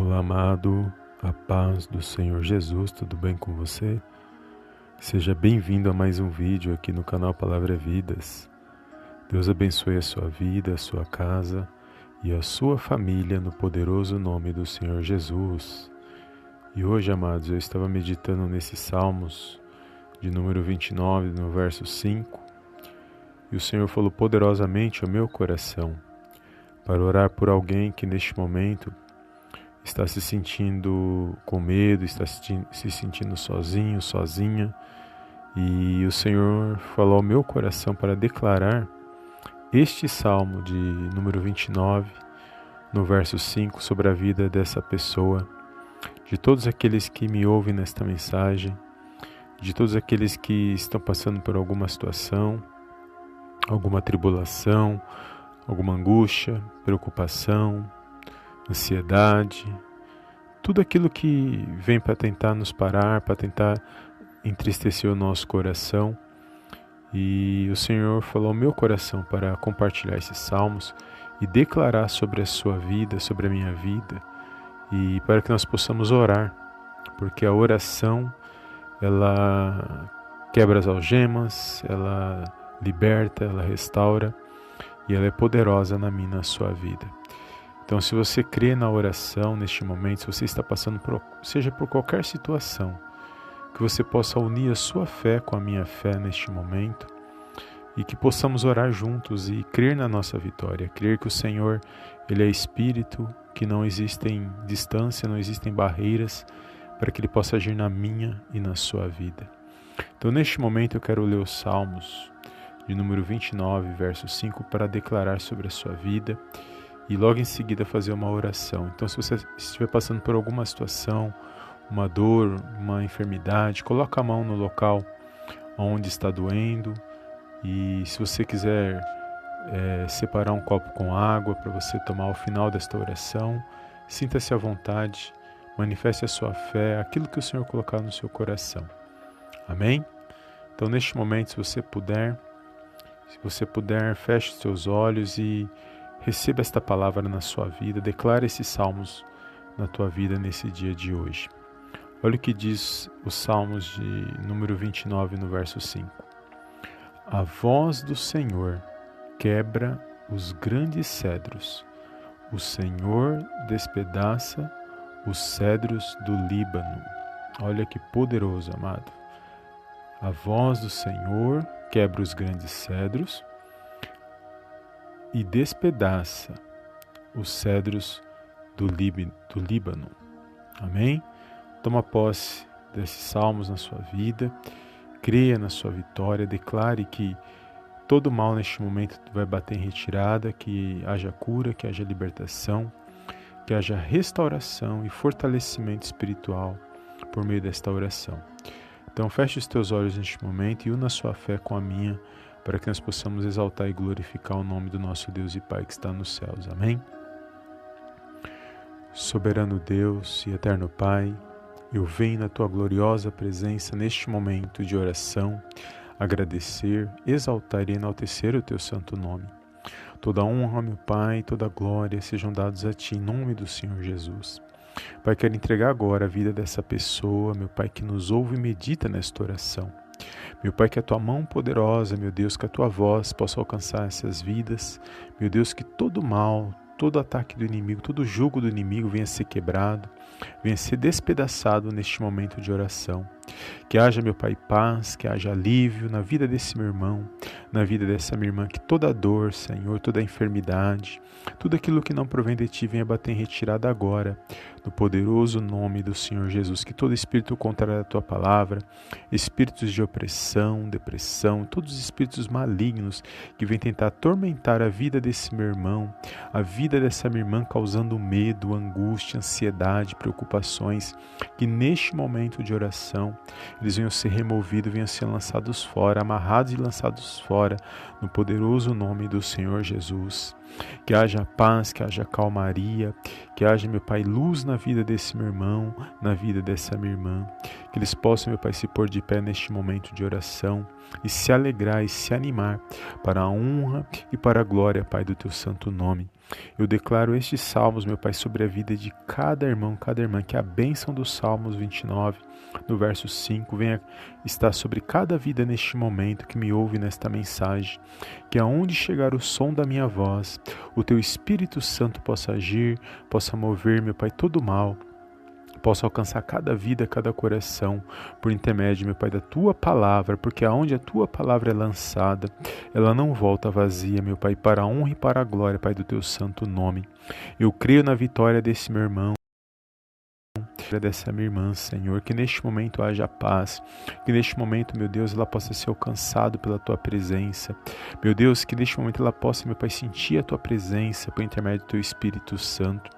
Olá, amado, a paz do Senhor Jesus, tudo bem com você? Seja bem-vindo a mais um vídeo aqui no canal Palavra Vidas. Deus abençoe a sua vida, a sua casa e a sua família no poderoso nome do Senhor Jesus. E hoje, amados, eu estava meditando nesses Salmos de número 29, no verso 5, e o Senhor falou poderosamente ao meu coração para orar por alguém que neste momento está se sentindo com medo, está se sentindo sozinho, sozinha. E o Senhor falou ao meu coração para declarar este salmo de número 29, no verso 5, sobre a vida dessa pessoa, de todos aqueles que me ouvem nesta mensagem, de todos aqueles que estão passando por alguma situação, alguma tribulação, alguma angústia, preocupação, ansiedade, tudo aquilo que vem para tentar nos parar, para tentar entristecer o nosso coração. E o Senhor falou ao meu coração para compartilhar esses salmos e declarar sobre a sua vida, sobre a minha vida, e para que nós possamos orar, porque a oração ela quebra as algemas, ela liberta, ela restaura e ela é poderosa na minha na sua vida. Então, se você crê na oração neste momento, se você está passando por, seja por qualquer situação, que você possa unir a sua fé com a minha fé neste momento e que possamos orar juntos e crer na nossa vitória, crer que o Senhor, ele é espírito, que não existem distância, não existem barreiras para que ele possa agir na minha e na sua vida. Então, neste momento eu quero ler os Salmos de número 29, verso 5 para declarar sobre a sua vida e logo em seguida fazer uma oração. Então, se você estiver passando por alguma situação, uma dor, uma enfermidade, coloque a mão no local onde está doendo e se você quiser é, separar um copo com água para você tomar ao final desta oração, sinta-se à vontade, manifeste a sua fé, aquilo que o Senhor colocar no seu coração. Amém? Então, neste momento, se você puder, se você puder, feche seus olhos e Receba esta palavra na sua vida, declare esses salmos na tua vida nesse dia de hoje. Olha o que diz os Salmos de número 29, no verso 5. A voz do Senhor quebra os grandes cedros. O Senhor despedaça os cedros do Líbano. Olha que poderoso, amado. A voz do Senhor quebra os grandes cedros e despedaça os cedros do, do Líbano. Amém? Toma posse desses salmos na sua vida, creia na sua vitória, declare que todo mal neste momento vai bater em retirada, que haja cura, que haja libertação, que haja restauração e fortalecimento espiritual por meio desta oração. Então feche os teus olhos neste momento e una sua fé com a minha para que nós possamos exaltar e glorificar o nome do nosso Deus e Pai que está nos céus. Amém? Soberano Deus e eterno Pai, eu venho na tua gloriosa presença neste momento de oração, agradecer, exaltar e enaltecer o teu santo nome. Toda honra, meu Pai, toda glória sejam dados a ti em nome do Senhor Jesus. Pai, quero entregar agora a vida dessa pessoa, meu Pai, que nos ouve e medita nesta oração. Meu Pai, que a tua mão poderosa, meu Deus, que a tua voz possa alcançar essas vidas. Meu Deus, que todo mal, todo ataque do inimigo, todo jugo do inimigo venha ser quebrado, venha ser despedaçado neste momento de oração. Que haja, meu Pai, paz, que haja alívio na vida desse meu irmão, na vida dessa minha irmã, que toda dor, Senhor, toda enfermidade, tudo aquilo que não provém de Ti venha bater em retirada agora, no poderoso nome do Senhor Jesus. Que todo espírito contrário à Tua palavra, espíritos de opressão, depressão, todos os espíritos malignos que vêm tentar atormentar a vida desse meu irmão, a vida dessa minha irmã, causando medo, angústia, ansiedade, preocupações, que neste momento de oração eles venham ser removidos, venham ser lançados fora, amarrados e lançados fora, no poderoso nome do Senhor Jesus. Que haja paz, que haja calmaria, que haja, meu Pai, luz na vida desse meu irmão, na vida dessa minha irmã. Que eles possam, meu Pai, se pôr de pé neste momento de oração e se alegrar e se animar para a honra e para a glória, Pai, do teu santo nome. Eu declaro estes salmos, meu Pai, sobre a vida de cada irmão, cada irmã, que a bênção dos Salmos 29, no verso 5, venha estar sobre cada vida neste momento que me ouve nesta mensagem, que aonde chegar o som da minha voz, o teu Espírito Santo possa agir, possa mover, meu Pai, todo o mal, possa alcançar cada vida, cada coração, por intermédio, meu Pai, da tua palavra, porque aonde a tua palavra é lançada, ela não volta vazia, meu Pai, para a honra e para a glória, Pai, do teu santo nome. Eu creio na vitória desse meu irmão dessa minha irmã, Senhor, que neste momento haja paz, que neste momento, meu Deus, ela possa ser alcançada pela tua presença. Meu Deus, que neste momento ela possa, meu Pai, sentir a tua presença por intermédio do teu Espírito Santo.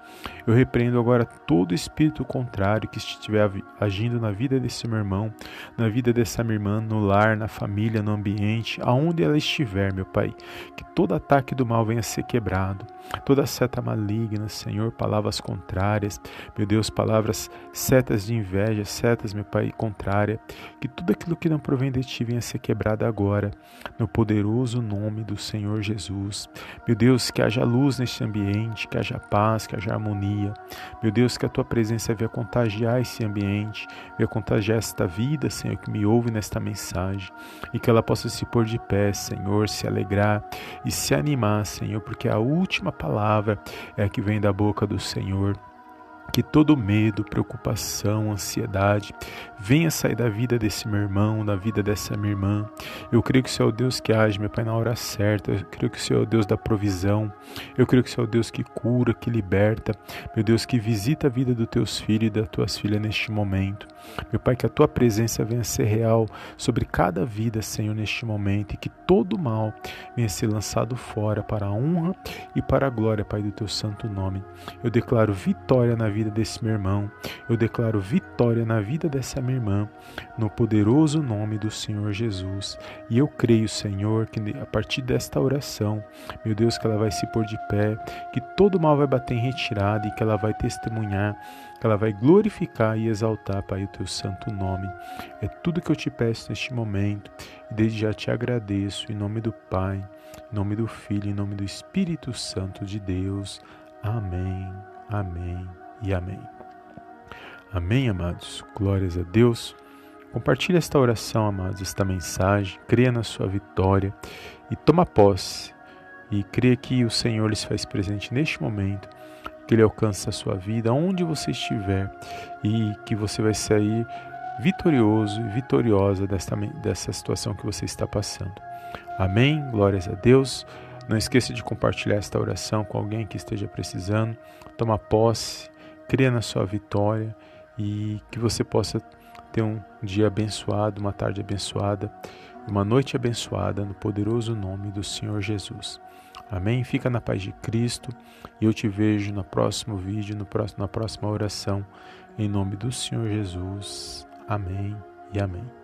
Eu repreendo agora todo espírito contrário que estiver agindo na vida desse meu irmão, na vida dessa minha irmã, no lar, na família, no ambiente, aonde ela estiver, meu Pai. Que todo ataque do mal venha a ser quebrado, toda seta maligna, Senhor, palavras contrárias, meu Deus, palavras setas de inveja, setas, meu Pai, contrária, que tudo aquilo que não provém de Ti venha a ser quebrado agora, no poderoso nome do Senhor Jesus. Meu Deus, que haja luz neste ambiente, que haja paz, que haja harmonia. Meu Deus, que a tua presença venha contagiar esse ambiente, venha contagiar esta vida, Senhor, que me ouve nesta mensagem, e que ela possa se pôr de pé, Senhor, se alegrar e se animar, Senhor, porque a última palavra é a que vem da boca do Senhor que todo medo, preocupação, ansiedade venha sair da vida desse meu irmão, da vida dessa minha irmã. Eu creio que o Senhor é o Deus que age, meu Pai, na hora certa. Eu creio que o Senhor é o Deus da provisão. Eu creio que o Senhor é o Deus que cura, que liberta. Meu Deus, que visita a vida dos teus filhos e das tuas filhas neste momento. Meu Pai, que a tua presença venha ser real sobre cada vida, Senhor, neste momento, e que todo mal venha ser lançado fora para a honra e para a glória, Pai, do teu santo nome. Eu declaro vitória na vida desse meu irmão, eu declaro vitória na vida dessa minha irmã, no poderoso nome do Senhor Jesus. E eu creio, Senhor, que a partir desta oração, meu Deus, que ela vai se pôr de pé, que todo mal vai bater em retirada e que ela vai testemunhar que ela vai glorificar e exaltar, Pai, o teu santo nome. É tudo que eu te peço neste momento e desde já te agradeço em nome do Pai, em nome do Filho, em nome do Espírito Santo de Deus. Amém, amém e amém. Amém, amados. Glórias a Deus. Compartilhe esta oração, amados, esta mensagem. Creia na sua vitória e toma posse. E creia que o Senhor lhes faz presente neste momento que Ele alcance a sua vida, onde você estiver, e que você vai sair vitorioso e vitoriosa desta, dessa situação que você está passando. Amém? Glórias a Deus. Não esqueça de compartilhar esta oração com alguém que esteja precisando. Toma posse, crê na sua vitória e que você possa ter um dia abençoado, uma tarde abençoada, uma noite abençoada no poderoso nome do Senhor Jesus. Amém? Fica na paz de Cristo e eu te vejo no próximo vídeo, no próximo, na próxima oração, em nome do Senhor Jesus. Amém e amém.